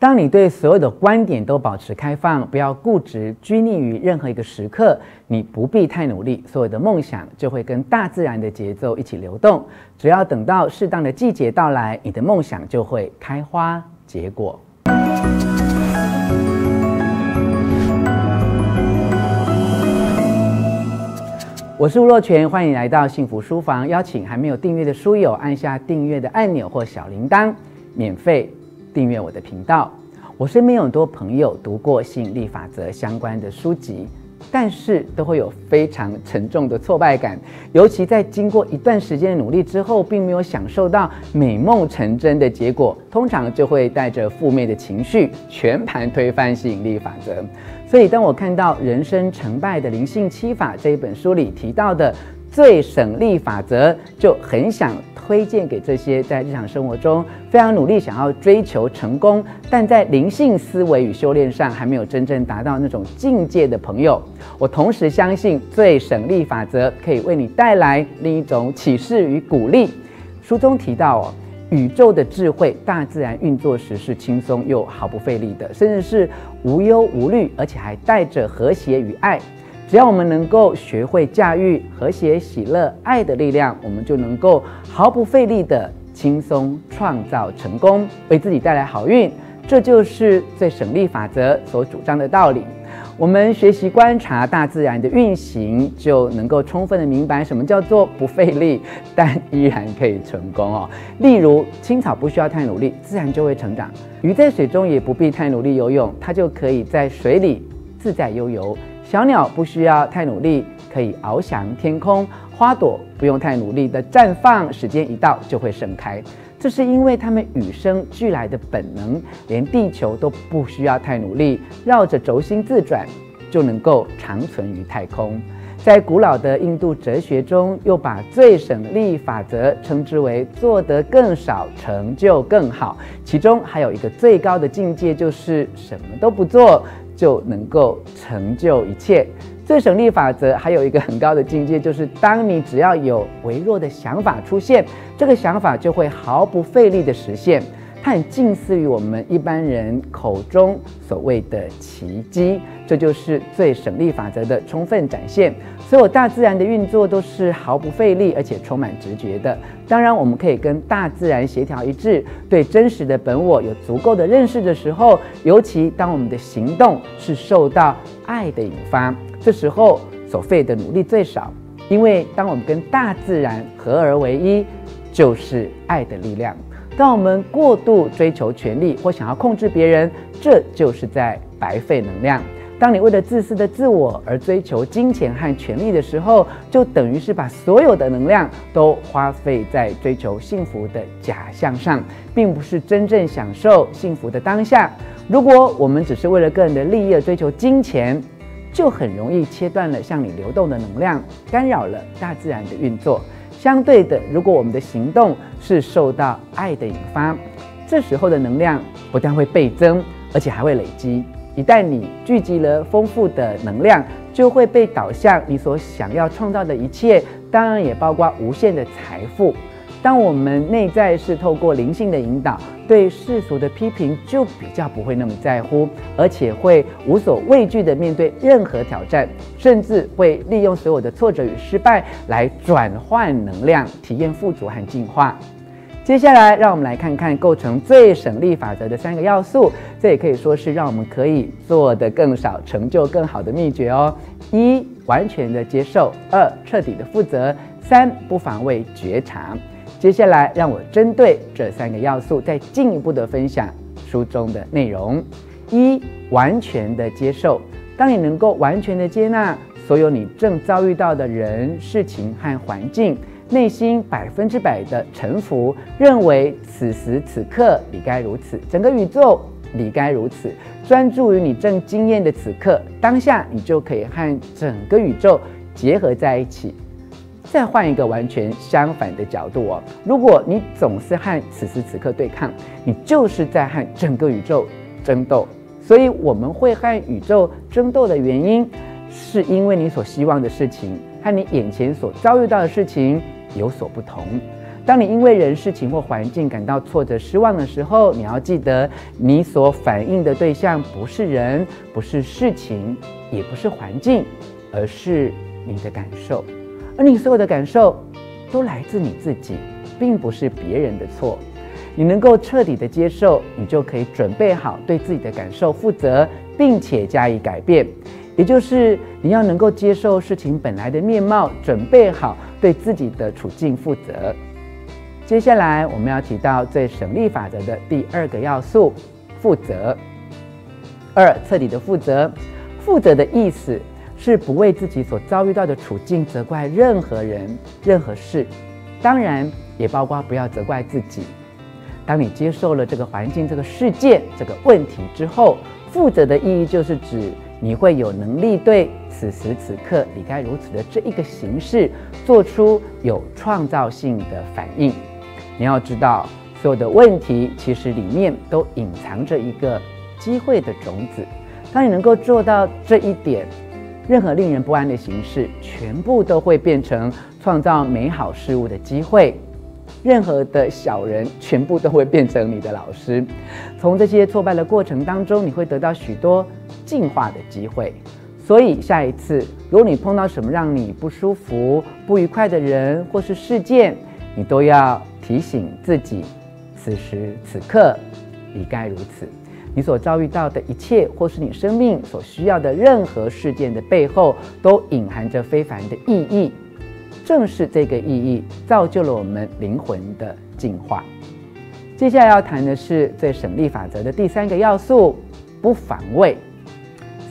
当你对所有的观点都保持开放，不要固执拘泥于任何一个时刻，你不必太努力，所有的梦想就会跟大自然的节奏一起流动。只要等到适当的季节到来，你的梦想就会开花结果。我是吴若权，欢迎来到幸福书房。邀请还没有订阅的书友按下订阅的按钮或小铃铛，免费。订阅我的频道。我身边有很多朋友读过吸引力法则相关的书籍，但是都会有非常沉重的挫败感，尤其在经过一段时间的努力之后，并没有享受到美梦成真的结果，通常就会带着负面的情绪，全盘推翻吸引力法则。所以，当我看到《人生成败的灵性七法》这一本书里提到的最省力法则，就很想。推荐给这些在日常生活中非常努力想要追求成功，但在灵性思维与修炼上还没有真正达到那种境界的朋友。我同时相信最省力法则可以为你带来另一种启示与鼓励。书中提到，宇宙的智慧，大自然运作时是轻松又毫不费力的，甚至是无忧无虑，而且还带着和谐与爱。只要我们能够学会驾驭和谐、喜乐、爱的力量，我们就能够毫不费力地轻松创造成功，为自己带来好运。这就是最省力法则所主张的道理。我们学习观察大自然的运行，就能够充分地明白什么叫做不费力，但依然可以成功哦。例如，青草不需要太努力，自然就会成长；鱼在水中也不必太努力游泳，它就可以在水里自在悠游。小鸟不需要太努力，可以翱翔天空；花朵不用太努力的绽放，时间一到就会盛开。这是因为它们与生俱来的本能。连地球都不需要太努力，绕着轴心自转，就能够长存于太空。在古老的印度哲学中，又把最省力法则称之为“做得更少，成就更好”。其中还有一个最高的境界，就是什么都不做。就能够成就一切。最省力法则还有一个很高的境界，就是当你只要有微弱的想法出现，这个想法就会毫不费力的实现。它很近似于我们一般人口中所谓的奇迹，这就是最省力法则的充分展现。所有大自然的运作都是毫不费力，而且充满直觉的。当然，我们可以跟大自然协调一致，对真实的本我有足够的认识的时候，尤其当我们的行动是受到爱的引发，这时候所费的努力最少，因为当我们跟大自然合而为一，就是爱的力量。当我们过度追求权力或想要控制别人，这就是在白费能量。当你为了自私的自我而追求金钱和权力的时候，就等于是把所有的能量都花费在追求幸福的假象上，并不是真正享受幸福的当下。如果我们只是为了个人的利益而追求金钱，就很容易切断了向你流动的能量，干扰了大自然的运作。相对的，如果我们的行动是受到爱的引发，这时候的能量不但会倍增，而且还会累积。一旦你聚集了丰富的能量，就会被导向你所想要创造的一切，当然也包括无限的财富。当我们内在是透过灵性的引导，对世俗的批评就比较不会那么在乎，而且会无所畏惧地面对任何挑战，甚至会利用所有的挫折与失败来转换能量，体验富足和进化。接下来，让我们来看看构成最省力法则的三个要素，这也可以说是让我们可以做得更少，成就更好的秘诀哦。一、完全的接受；二、彻底的负责；三、不防卫觉察。接下来，让我针对这三个要素再进一步的分享书中的内容。一、完全的接受。当你能够完全的接纳所有你正遭遇到的人、事情和环境，内心百分之百的臣服，认为此时此刻你该如此，整个宇宙你该如此，专注于你正经验的此刻当下，你就可以和整个宇宙结合在一起。再换一个完全相反的角度哦，如果你总是和此时此刻对抗，你就是在和整个宇宙争斗。所以我们会和宇宙争斗的原因，是因为你所希望的事情和你眼前所遭遇到的事情有所不同。当你因为人、事情或环境感到挫折、失望的时候，你要记得，你所反应的对象不是人，不是事情，也不是环境，而是你的感受。而你所有的感受都来自你自己，并不是别人的错。你能够彻底的接受，你就可以准备好对自己的感受负责，并且加以改变。也就是你要能够接受事情本来的面貌，准备好对自己的处境负责。接下来我们要提到最省力法则的第二个要素：负责。二、彻底的负责。负责的意思是不为自己所遭遇到的处境责怪任何人、任何事，当然也包括不要责怪自己。当你接受了这个环境、这个事件、这个问题之后，负责的意义就是指你会有能力对此时此刻你该如此的这一个形式做出有创造性的反应。你要知道，所有的问题其实里面都隐藏着一个机会的种子。当你能够做到这一点，任何令人不安的形式，全部都会变成创造美好事物的机会。任何的小人，全部都会变成你的老师。从这些挫败的过程当中，你会得到许多进化的机会。所以，下一次如果你碰到什么让你不舒服、不愉快的人或是事件，你都要提醒自己，此时此刻你该如此。你所遭遇到的一切，或是你生命所需要的任何事件的背后，都隐含着非凡的意义。正是这个意义，造就了我们灵魂的进化。接下来要谈的是最省力法则的第三个要素：不防卫。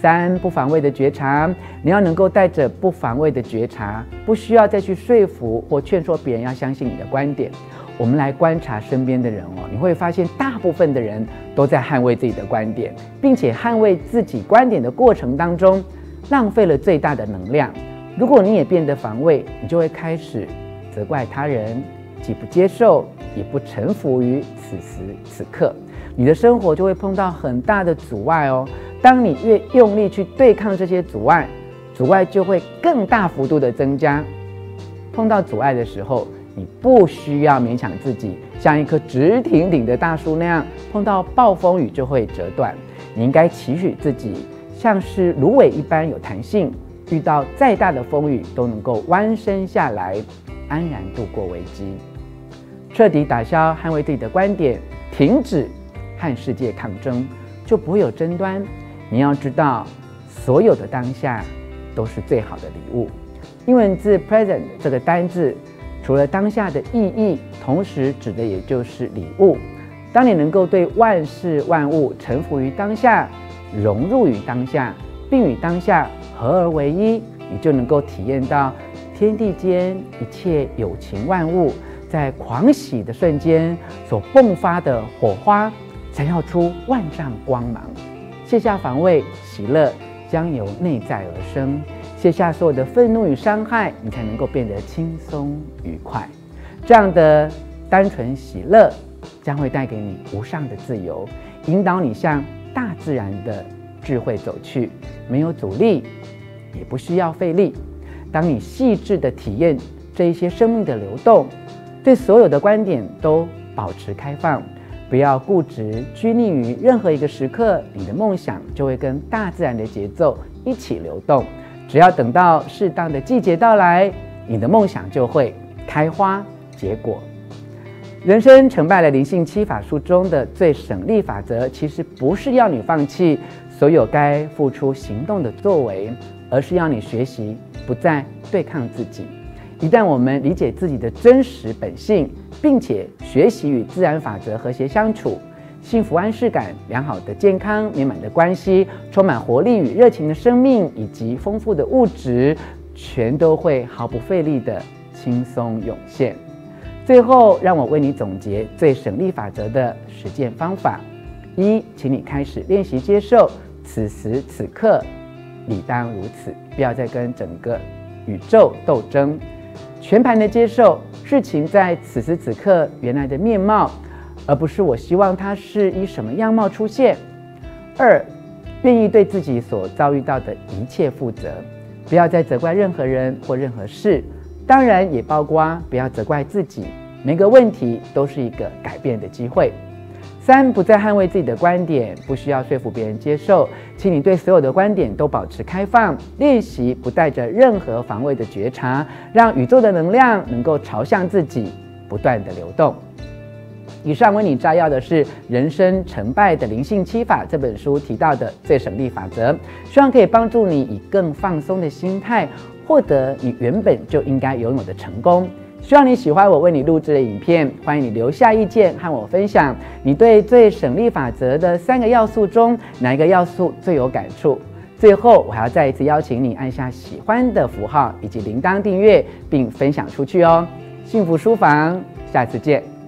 三、不防卫的觉察，你要能够带着不防卫的觉察，不需要再去说服或劝说别人要相信你的观点。我们来观察身边的人哦，你会发现大部分的人都在捍卫自己的观点，并且捍卫自己观点的过程当中，浪费了最大的能量。如果你也变得防卫，你就会开始责怪他人，既不接受，也不臣服于此时此刻，你的生活就会碰到很大的阻碍哦。当你越用力去对抗这些阻碍，阻碍就会更大幅度的增加。碰到阻碍的时候，你不需要勉强自己，像一棵直挺挺的大树那样，碰到暴风雨就会折断。你应该期许自己像是芦苇一般有弹性，遇到再大的风雨都能够弯身下来，安然度过危机。彻底打消捍卫自己的观点，停止和世界抗争，就不会有争端。你要知道，所有的当下都是最好的礼物。英文字 present 这个单字，除了当下的意义，同时指的也就是礼物。当你能够对万事万物臣服于当下，融入于当下，并与当下合而为一，你就能够体验到天地间一切有情万物在狂喜的瞬间所迸发的火花，闪耀出万丈光芒。卸下防卫，喜乐将由内在而生。卸下所有的愤怒与伤害，你才能够变得轻松愉快。这样的单纯喜乐将会带给你无上的自由，引导你向大自然的智慧走去。没有阻力，也不需要费力。当你细致的体验这一些生命的流动，对所有的观点都保持开放。不要固执拘泥于任何一个时刻，你的梦想就会跟大自然的节奏一起流动。只要等到适当的季节到来，你的梦想就会开花结果。人生成败的灵性七法书中的最省力法则，其实不是要你放弃所有该付出行动的作为，而是要你学习不再对抗自己。一旦我们理解自己的真实本性，并且学习与自然法则和谐相处，幸福安适感、良好的健康、美满的关系、充满活力与热情的生命，以及丰富的物质，全都会毫不费力地轻松涌现。最后，让我为你总结最省力法则的实践方法：一，请你开始练习接受此时此刻，理当如此，不要再跟整个宇宙斗争。全盘的接受事情在此时此刻原来的面貌，而不是我希望它是以什么样貌出现。二，愿意对自己所遭遇到的一切负责，不要再责怪任何人或任何事，当然也包括不要责怪自己，每个问题都是一个改变的机会。三，不再捍卫自己的观点，不需要说服别人接受，请你对所有的观点都保持开放，练习不带着任何防卫的觉察，让宇宙的能量能够朝向自己不断的流动。以上为你摘要的是《人生成败的灵性七法》这本书提到的最省力法则，希望可以帮助你以更放松的心态，获得你原本就应该拥有的成功。希望你喜欢我为你录制的影片，欢迎你留下意见和我分享你对最省力法则的三个要素中哪一个要素最有感触。最后，我还要再一次邀请你按下喜欢的符号以及铃铛订阅，并分享出去哦。幸福书房，下次见。